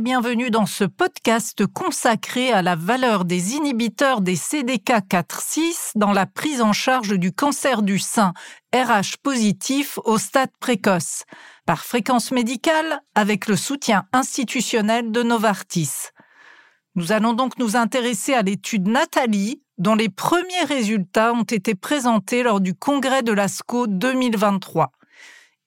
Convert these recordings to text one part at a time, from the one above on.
bienvenue dans ce podcast consacré à la valeur des inhibiteurs des CDK 4-6 dans la prise en charge du cancer du sein RH positif au stade précoce, par fréquence médicale avec le soutien institutionnel de Novartis. Nous allons donc nous intéresser à l'étude Nathalie, dont les premiers résultats ont été présentés lors du congrès de l'ASCO 2023.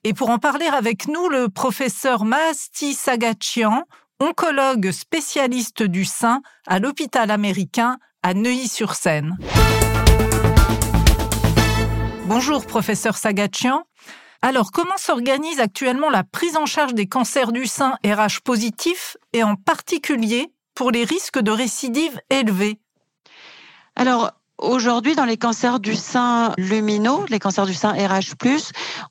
Et pour en parler avec nous, le professeur Mahasti Sagachian, oncologue spécialiste du sein à l'hôpital américain à Neuilly-sur-Seine. Bonjour professeur Sagachian. Alors comment s'organise actuellement la prise en charge des cancers du sein RH positifs et en particulier pour les risques de récidive élevés? Alors Aujourd'hui, dans les cancers du sein lumineux, les cancers du sein RH+,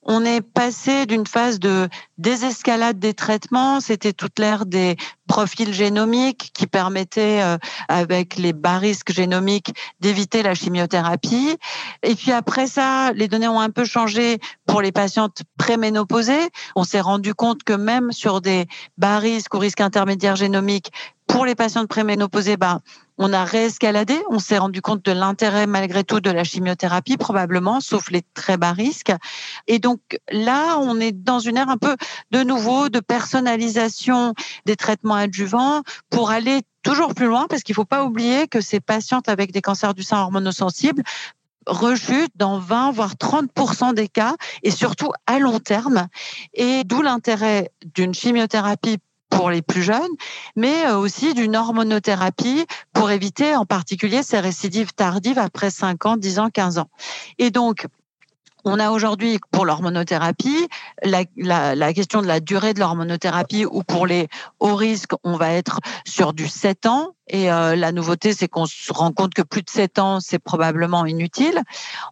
on est passé d'une phase de désescalade des traitements. C'était toute l'ère des profils génomiques qui permettaient, euh, avec les bas risques génomiques, d'éviter la chimiothérapie. Et puis après ça, les données ont un peu changé pour les patientes préménopausées. On s'est rendu compte que même sur des bas risques ou risques intermédiaires génomiques, pour les patientes préménopausées, bah, on a réescaladé, on s'est rendu compte de l'intérêt malgré tout de la chimiothérapie, probablement, sauf les très bas risques. Et donc là, on est dans une ère un peu de nouveau de personnalisation des traitements adjuvants pour aller toujours plus loin, parce qu'il ne faut pas oublier que ces patientes avec des cancers du sein hormonosensibles rechutent dans 20 voire 30 des cas et surtout à long terme et d'où l'intérêt d'une chimiothérapie pour les plus jeunes, mais euh, aussi d'une hormonothérapie pour éviter en particulier ces récidives tardives après 5 ans, 10 ans, 15 ans. Et donc, on a aujourd'hui pour l'hormonothérapie la, question de la durée de l'hormonothérapie ou pour les hauts risques, on va être sur du 7 ans et euh, la nouveauté, c'est qu'on se rend compte que plus de 7 ans, c'est probablement inutile.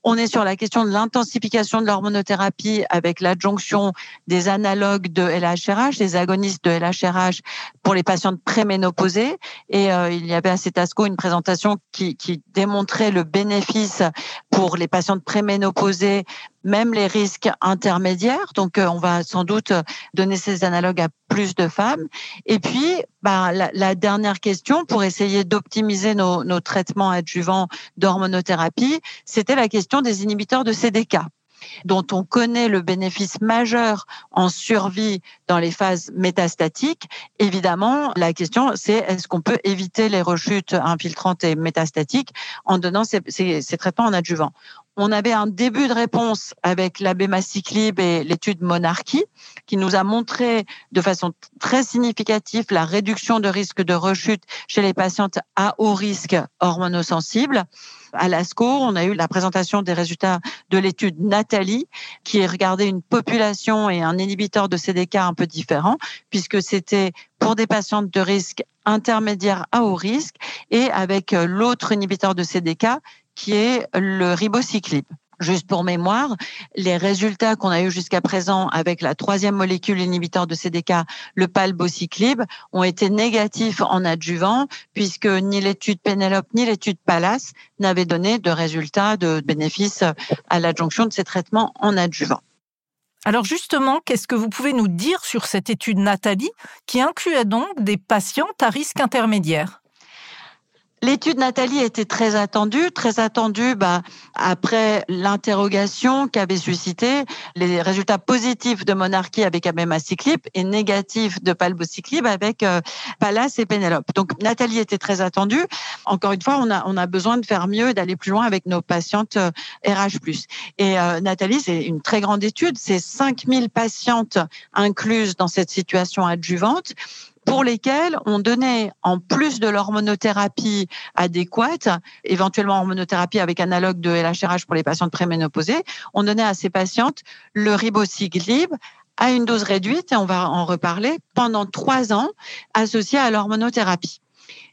On est sur la question de l'intensification de l'hormonothérapie avec l'adjonction des analogues de LHRH, des agonistes de LHRH pour les patientes préménopausées. Et euh, il y avait à cet ASCO une présentation qui, qui démontrait le bénéfice pour les patientes préménopausées même les risques intermédiaires. Donc, euh, on va sans doute donner ces analogues à plus de femmes. Et puis, bah, la, dernière question pour essayer d'optimiser nos, nos traitements adjuvants d'hormonothérapie, c'était la question des inhibiteurs de CDK dont on connaît le bénéfice majeur en survie dans les phases métastatiques, évidemment, la question, c'est est-ce qu'on peut éviter les rechutes infiltrantes et métastatiques en donnant ces, traitements en adjuvant? On avait un début de réponse avec l'abémaciclib et l'étude Monarchie qui nous a montré de façon très significative la réduction de risque de rechute chez les patientes à haut risque hormonosensibles. À l'ASCO, on a eu la présentation des résultats de l'étude Nathalie, qui regardait une population et un inhibiteur de CDK un peu différent, puisque c'était pour des patientes de risque intermédiaire à haut risque et avec l'autre inhibiteur de CDK qui est le ribociclib. Juste pour mémoire, les résultats qu'on a eu jusqu'à présent avec la troisième molécule inhibiteur de CDK, le palbociclib, ont été négatifs en adjuvant, puisque ni l'étude Pénélope ni l'étude Pallas n'avaient donné de résultats de bénéfices à l'adjonction de ces traitements en adjuvant. Alors justement, qu'est-ce que vous pouvez nous dire sur cette étude Nathalie qui incluait donc des patientes à risque intermédiaire? L'étude Nathalie était très attendue, très attendue bah, après l'interrogation qu'avait suscité les résultats positifs de Monarchie avec abemaciclib et négatifs de palbociclib avec euh, Pallas et Pénélope. Donc Nathalie était très attendue. Encore une fois, on a, on a besoin de faire mieux, d'aller plus loin avec nos patientes euh, RH+. Et euh, Nathalie, c'est une très grande étude, c'est 5000 patientes incluses dans cette situation adjuvante pour lesquels on donnait, en plus de l'hormonothérapie adéquate, éventuellement hormonothérapie avec analogue de LHRH pour les patientes préménopausées, on donnait à ces patientes le ribociclib à une dose réduite, et on va en reparler, pendant trois ans, associé à l'hormonothérapie.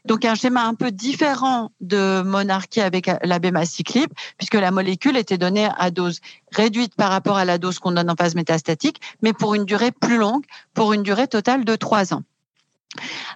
Donc un schéma un peu différent de monarchie avec l'abémaciclib, puisque la molécule était donnée à dose réduite par rapport à la dose qu'on donne en phase métastatique, mais pour une durée plus longue, pour une durée totale de trois ans.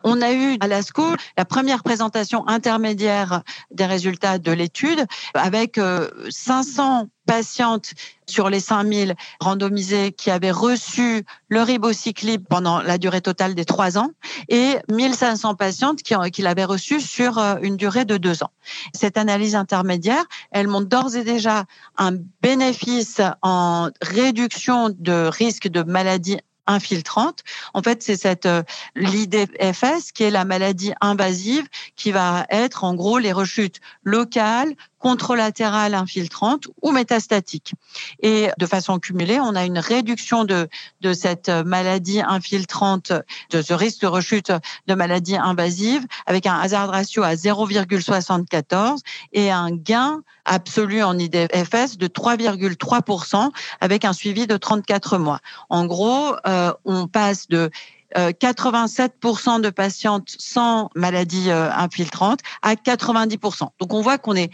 On a eu à l'ASCO la première présentation intermédiaire des résultats de l'étude avec 500 euh, patientes sur les 5000 randomisées qui avaient reçu le ribociclib pendant la durée totale des trois ans et 1500 patientes qui, qui l'avaient reçu sur euh, une durée de deux ans. Cette analyse intermédiaire, elle montre d'ores et déjà un bénéfice en réduction de risque de maladie infiltrante. En fait, c'est cette euh, l'IDFS qui est la maladie invasive qui va être en gros les rechutes locales, contralatérales infiltrantes ou métastatiques. Et de façon cumulée, on a une réduction de, de cette maladie infiltrante, de ce risque de rechute de maladie invasive avec un hazard ratio à 0,74 et un gain absolu en IDFS de 3,3% avec un suivi de 34 mois. En gros, euh, on passe de 87% euh, de patientes sans maladie euh, infiltrante à 90%. Donc on voit qu'on est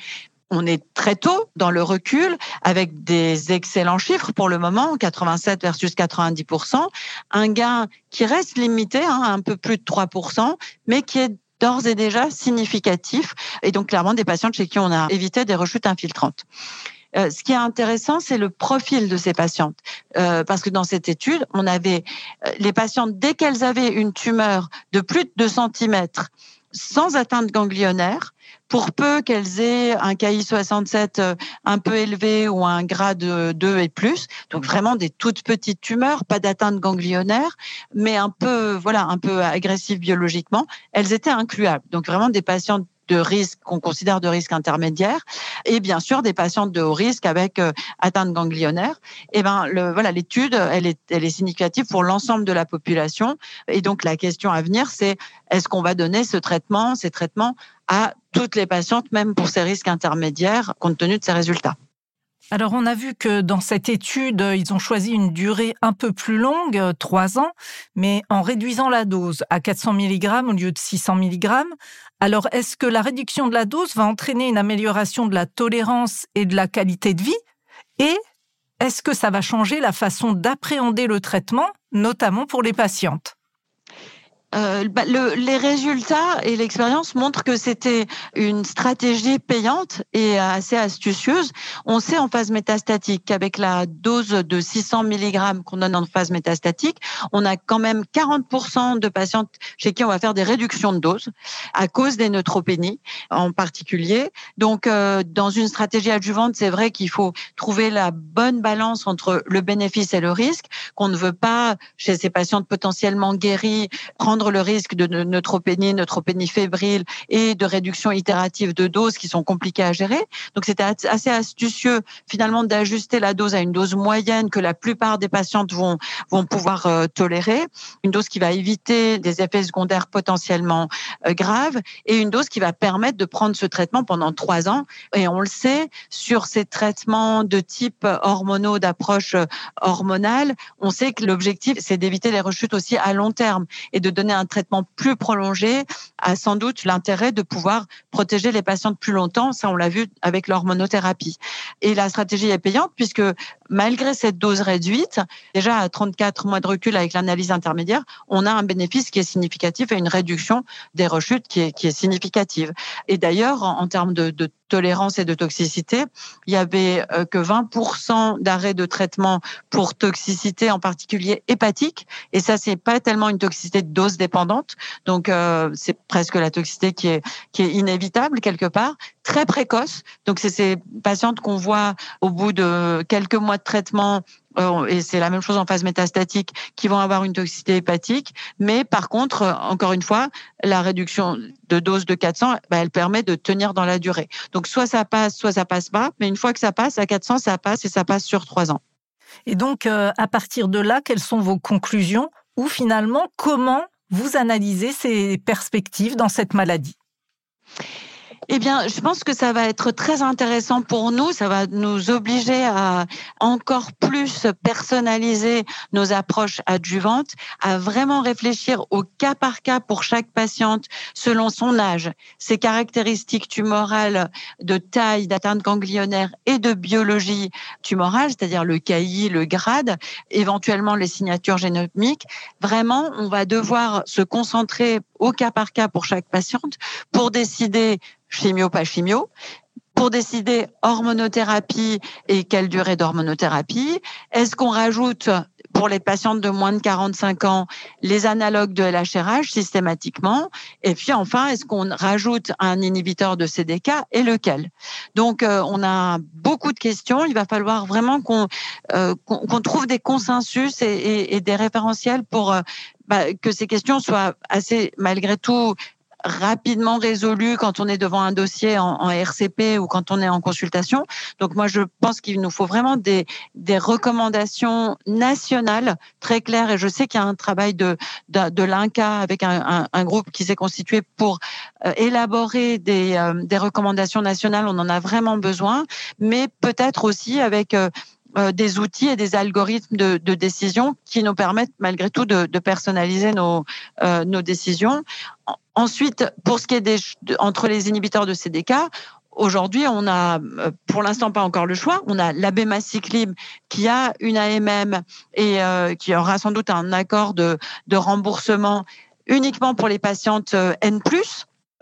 on est très tôt dans le recul avec des excellents chiffres pour le moment, 87 versus 90%, un gain qui reste limité, hein, un peu plus de 3%, mais qui est d'ores et déjà significatif. Et donc clairement des patients chez qui on a évité des rechutes infiltrantes. Euh, ce qui est intéressant, c'est le profil de ces patientes, euh, parce que dans cette étude, on avait euh, les patientes dès qu'elles avaient une tumeur de plus de 2 cm sans atteinte ganglionnaire, pour peu qu'elles aient un KI 67 euh, un peu élevé ou un grade 2 et plus, donc vraiment des toutes petites tumeurs, pas d'atteinte ganglionnaire, mais un peu voilà un peu agressives biologiquement, elles étaient incluables. Donc vraiment des patientes de risque qu'on considère de risque intermédiaire et bien sûr des patientes de haut risque avec euh, atteinte ganglionnaire. Et eh ben le, voilà l'étude elle est elle est significative pour l'ensemble de la population et donc la question à venir c'est est-ce qu'on va donner ce traitement ces traitements à toutes les patientes même pour ces risques intermédiaires compte tenu de ces résultats? Alors on a vu que dans cette étude, ils ont choisi une durée un peu plus longue, euh, trois ans, mais en réduisant la dose à 400 mg au lieu de 600 mg. Alors est-ce que la réduction de la dose va entraîner une amélioration de la tolérance et de la qualité de vie? Et est-ce que ça va changer la façon d'appréhender le traitement, notamment pour les patientes? Euh, bah, le, les résultats et l'expérience montrent que c'était une stratégie payante et assez astucieuse. On sait en phase métastatique qu'avec la dose de 600 mg qu'on donne en phase métastatique, on a quand même 40% de patientes chez qui on va faire des réductions de dose à cause des neutropénies en particulier. Donc, euh, dans une stratégie adjuvante, c'est vrai qu'il faut trouver la bonne balance entre le bénéfice et le risque, qu'on ne veut pas chez ces patientes potentiellement guéries prendre le risque de neutropénie, neutropénie fébrile et de réduction itérative de doses qui sont compliquées à gérer. Donc c'était assez astucieux finalement d'ajuster la dose à une dose moyenne que la plupart des patientes vont vont pouvoir euh, tolérer, une dose qui va éviter des effets secondaires potentiellement euh, graves et une dose qui va permettre de prendre ce traitement pendant trois ans. Et on le sait sur ces traitements de type hormonaux d'approche euh, hormonale, on sait que l'objectif c'est d'éviter les rechutes aussi à long terme et de donner un traitement plus prolongé a sans doute l'intérêt de pouvoir protéger les patientes plus longtemps. Ça, on l'a vu avec l'hormonothérapie. Et la stratégie est payante puisque malgré cette dose réduite, déjà à 34 mois de recul avec l'analyse intermédiaire, on a un bénéfice qui est significatif et une réduction des rechutes qui est, qui est significative. Et d'ailleurs, en, termes de, de tolérance et de toxicité. Il y avait euh, que 20% d'arrêt de traitement pour toxicité, en particulier hépatique. Et ça, c'est pas tellement une toxicité dose dépendante. Donc, euh, c'est presque la toxicité qui est, qui est inévitable quelque part, très précoce. Donc, c'est ces patientes qu'on voit au bout de quelques mois de traitement euh, et c'est la même chose en phase métastatique, qui vont avoir une toxicité hépatique. Mais par contre, encore une fois, la réduction de dose de 400, bah, elle permet de tenir dans la durée. Donc soit ça passe, soit ça passe pas. Mais une fois que ça passe à 400, ça passe et ça passe sur trois ans. Et donc, euh, à partir de là, quelles sont vos conclusions ou finalement, comment vous analysez ces perspectives dans cette maladie? Eh bien, je pense que ça va être très intéressant pour nous. Ça va nous obliger à encore plus personnaliser nos approches adjuvantes, à vraiment réfléchir au cas par cas pour chaque patiente selon son âge, ses caractéristiques tumorales de taille, d'atteinte ganglionnaire et de biologie tumorale, c'est-à-dire le KI, le grade, éventuellement les signatures génomiques. Vraiment, on va devoir se concentrer au cas par cas pour chaque patiente pour décider chimio, pas chimio, pour décider hormonothérapie et quelle durée d'hormonothérapie. Est-ce qu'on rajoute pour les patientes de moins de 45 ans les analogues de LHRH systématiquement Et puis enfin, est-ce qu'on rajoute un inhibiteur de CDK et lequel? Donc euh, on a beaucoup de questions. Il va falloir vraiment qu'on euh, qu'on trouve des consensus et, et, et des référentiels pour euh, bah, que ces questions soient assez malgré tout rapidement résolu quand on est devant un dossier en, RCP ou quand on est en consultation. Donc moi, je pense qu'il nous faut vraiment des, des recommandations nationales très claires. Et je sais qu'il y a un travail de, de, l'INCA avec un, un, groupe qui s'est constitué pour euh, élaborer des, euh, des recommandations nationales. On en a vraiment besoin, mais peut-être aussi avec euh, des outils et des algorithmes de, de, décision qui nous permettent malgré tout de, personnaliser nos, nos décisions. Ensuite, pour ce qui est des, entre les inhibiteurs de CDK, Aujourd'hui, on a, euh, pour l'instant, pas encore le choix. On a l'abemaciclib qui a une AMM et euh, qui aura sans doute un accord de, de remboursement uniquement pour les patientes euh, N+,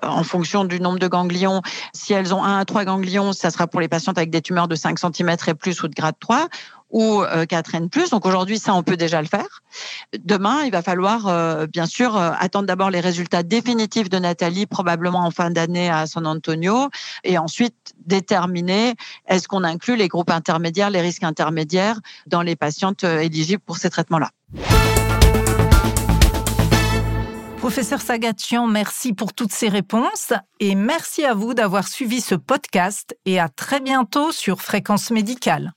en fonction du nombre de ganglions. Si elles ont 1 à 3 ganglions, ça sera pour les patientes avec des tumeurs de 5 cm et plus ou de grade 3 ou 4N+. Euh, Donc aujourd'hui, ça, on peut déjà le faire. Demain, il va falloir euh, bien sûr euh, attendre d'abord les résultats définitifs de Nathalie, probablement en fin d'année à San Antonio, et ensuite déterminer est-ce qu'on inclut les groupes intermédiaires, les risques intermédiaires dans les patientes éligibles pour ces traitements-là. Professeur Sagatian, merci pour toutes ces réponses et merci à vous d'avoir suivi ce podcast et à très bientôt sur Fréquence Médicale.